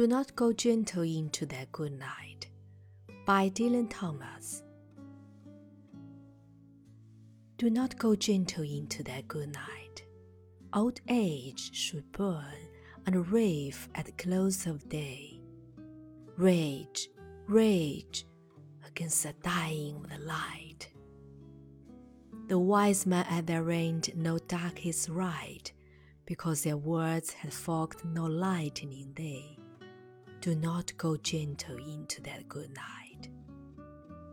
Do not go gentle into that good night. By Dylan Thomas. Do not go gentle into that good night. Old age should burn and rave at the close of day. Rage, rage against the dying of the light. The wise man at their end know dark his right, because their words had fogged no lightning they. Do not go gentle into that good night.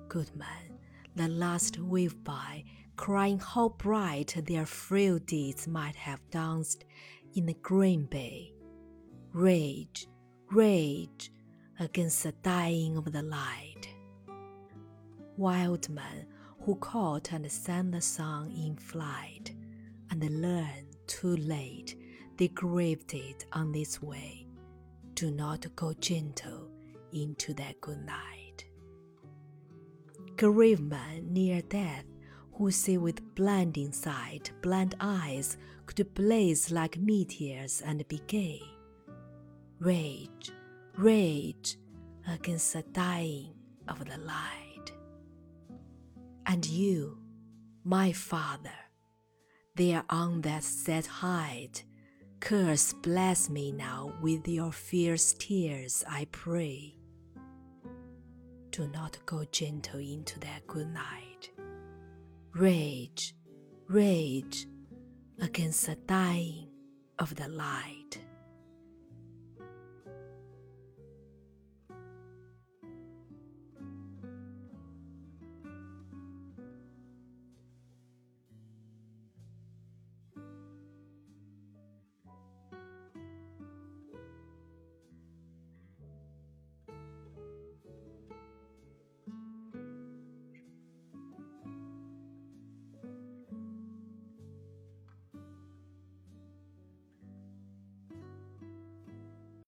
Good man, the last wave by, crying how bright their frail deeds might have danced in the green bay. Rage, rage against the dying of the light. Wild man who caught and sang the song in flight, and learned too late they grieved it on this way. Do not go gentle into that good night. Grave man near death, who see with blinding sight, blind eyes, could blaze like meteors and be gay. Rage, rage against the dying of the light and you, my Father, there on that set height, curse bless me now with your fierce tears, I pray. Do not go gentle into that good night. Rage, rage against the dying of the light.